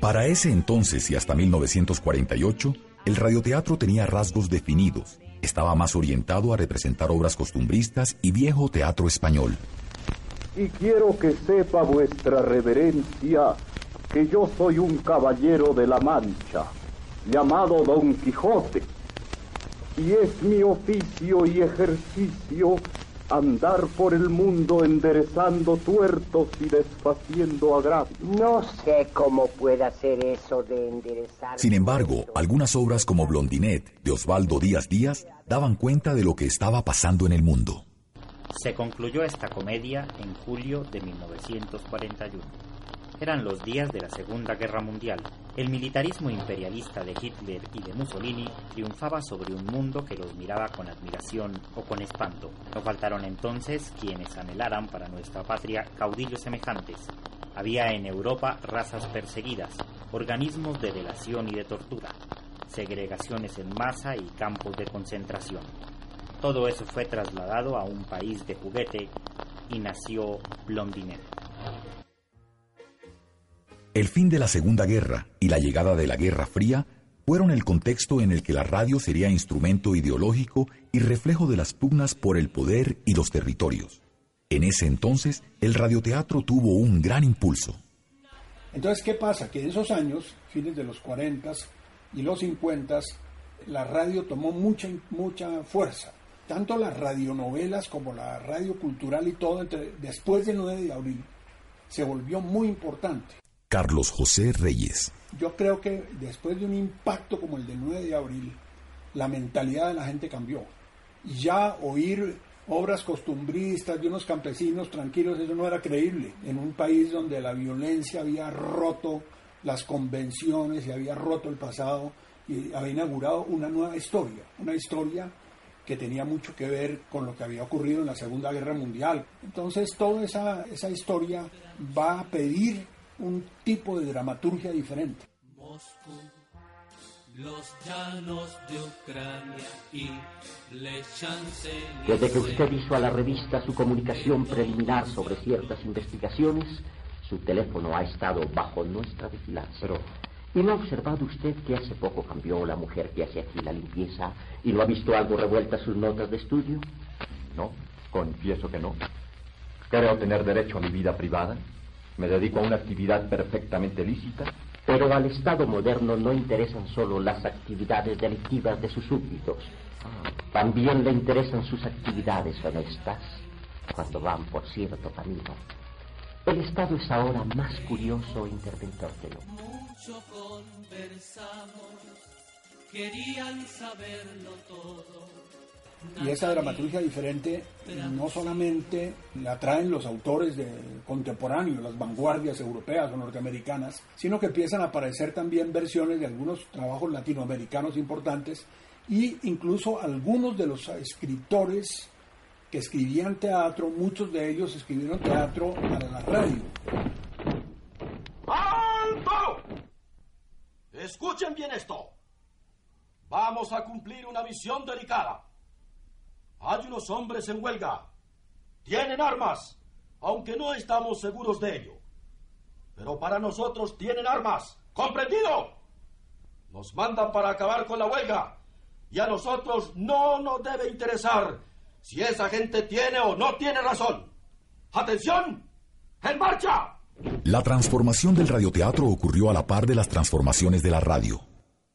Para ese entonces y hasta 1948, el radioteatro tenía rasgos definidos. Estaba más orientado a representar obras costumbristas y viejo teatro español. Y quiero que sepa vuestra reverencia que yo soy un caballero de la Mancha llamado Don Quijote, y es mi oficio y ejercicio andar por el mundo enderezando tuertos y desfaciendo agravios. No sé cómo puede hacer eso de enderezar. Sin embargo, algunas obras como Blondinet de Osvaldo Díaz Díaz daban cuenta de lo que estaba pasando en el mundo. Se concluyó esta comedia en julio de 1941. Eran los días de la Segunda Guerra Mundial. El militarismo imperialista de Hitler y de Mussolini triunfaba sobre un mundo que los miraba con admiración o con espanto. No faltaron entonces quienes anhelaran para nuestra patria caudillos semejantes. Había en Europa razas perseguidas, organismos de delación y de tortura, segregaciones en masa y campos de concentración. Todo eso fue trasladado a un país de juguete y nació Blondinet. El fin de la Segunda Guerra y la llegada de la Guerra Fría fueron el contexto en el que la radio sería instrumento ideológico y reflejo de las pugnas por el poder y los territorios. En ese entonces, el radioteatro tuvo un gran impulso. Entonces, ¿qué pasa? Que en esos años, fines de los 40 y los 50, la radio tomó mucha, mucha fuerza. Tanto las radionovelas como la radio cultural y todo, entre, después del 9 de abril, se volvió muy importante. Carlos José Reyes. Yo creo que después de un impacto como el del 9 de abril, la mentalidad de la gente cambió. Y ya oír obras costumbristas de unos campesinos tranquilos, eso no era creíble. En un país donde la violencia había roto las convenciones y había roto el pasado y había inaugurado una nueva historia, una historia que tenía mucho que ver con lo que había ocurrido en la Segunda Guerra Mundial. Entonces toda esa, esa historia va a pedir un tipo de dramaturgia diferente. Moscú, los llanos de Ucrania y Desde que usted hizo a la revista su comunicación preliminar sobre ciertas investigaciones, su teléfono ha estado bajo nuestra vigilancia. Pero, ¿Y no ha observado usted que hace poco cambió la mujer que hace aquí la limpieza y no ha visto algo revueltas sus notas de estudio? No, confieso que no. Creo tener derecho a mi vida privada. Me dedico a una actividad perfectamente lícita. Pero al Estado moderno no interesan solo las actividades delictivas de sus súbditos. También le interesan sus actividades honestas cuando van por cierto camino. El Estado es ahora más curioso e interventor que nunca. Mucho conversamos, querían saberlo todo. Y esa dramaturgia diferente no solamente la traen los autores contemporáneos, las vanguardias europeas o norteamericanas, sino que empiezan a aparecer también versiones de algunos trabajos latinoamericanos importantes y incluso algunos de los escritores que escribían teatro, muchos de ellos escribieron teatro para la radio. ¡Alto! Escuchen bien esto. Vamos a cumplir una misión delicada. Hay unos hombres en huelga. Tienen armas, aunque no estamos seguros de ello. Pero para nosotros tienen armas. ¿Comprendido? Nos mandan para acabar con la huelga. Y a nosotros no nos debe interesar si esa gente tiene o no tiene razón. ¡Atención! ¡En marcha! La transformación del radioteatro ocurrió a la par de las transformaciones de la radio.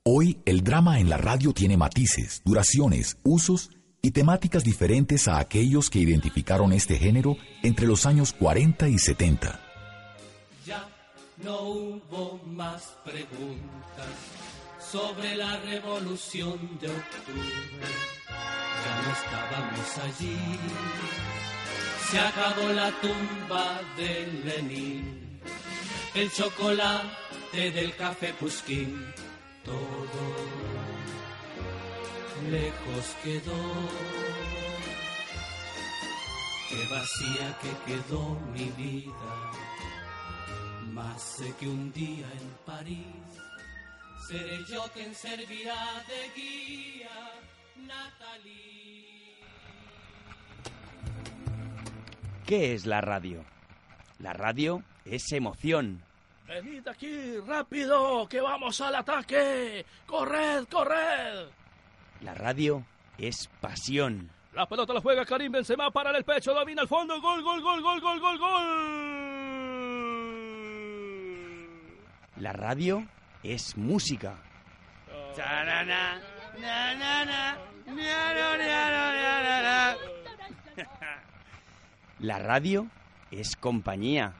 Hoy el drama en la radio tiene matices, duraciones, usos y temáticas diferentes a aquellos que identificaron este género entre los años 40 y 70. Ya no hubo más preguntas sobre la revolución de octubre. Ya no estábamos allí. Se acabó la tumba de Lenin, el chocolate del café Puskin, todo lejos quedó. Qué vacía que quedó mi vida. Más sé que un día en París seré yo quien servirá de guía, Natalie. ¿Qué es la radio? La radio es emoción, Venid aquí, rápido, que vamos al ataque. Corred, corred. La radio es pasión. La pelota la juega Karim Benzema para el pecho, domina el fondo, gol, gol, gol, gol, gol, gol, gol. La radio es música. La radio es compañía.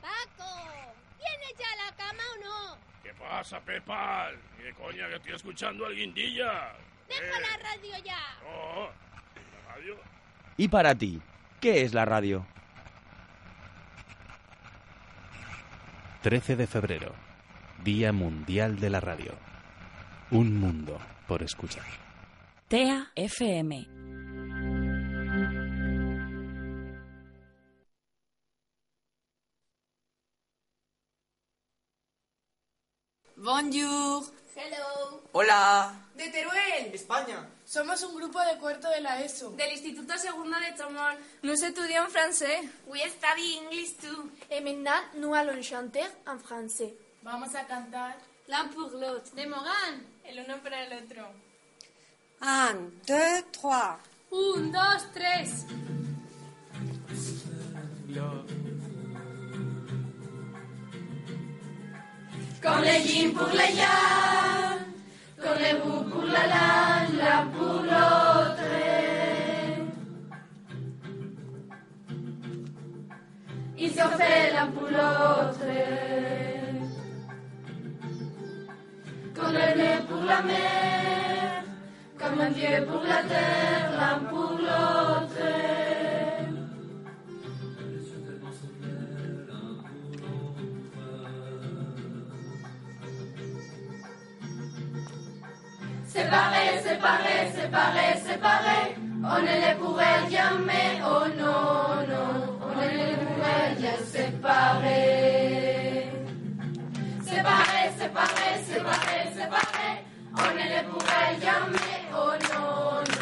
Paco, ¿vienes ya a la cama o no? ¿Qué pasa, Pepa? ¿Qué coña que estoy escuchando al guindilla? Deja la radio ya. Oh, ¿la radio? ¿Y para ti? ¿Qué es la radio? 13 de febrero, Día Mundial de la Radio. Un mundo por escuchar. TEA FM. Bonjour. Hello. Hola. De Teruel. España. Somos un grupo de cuarto de la ESO. Del Instituto Segundo de Tomón. Nous étudions français. We study English too. Et maintenant, nous allons chanter en français. Vamos a cantar L'un pour l'autre. De Morgan. El uno para el otro. Un, deux, trois. Un, dos, tres. Comme les jeans pour les yann, comme les bouts pour la lane, l'un pour l'autre. Ils sont faits l'un pour l'autre. Comme le nez pour la mer, comme un dieu pour la terre, l'un pour l'autre. Séparés, séparés, séparés, séparés. On ne les pourrait jamais, oh non, non. On ne les pourrait jamais séparer. Séparés, séparés, séparés, séparés. On ne les pourrait jamais, oh non, non.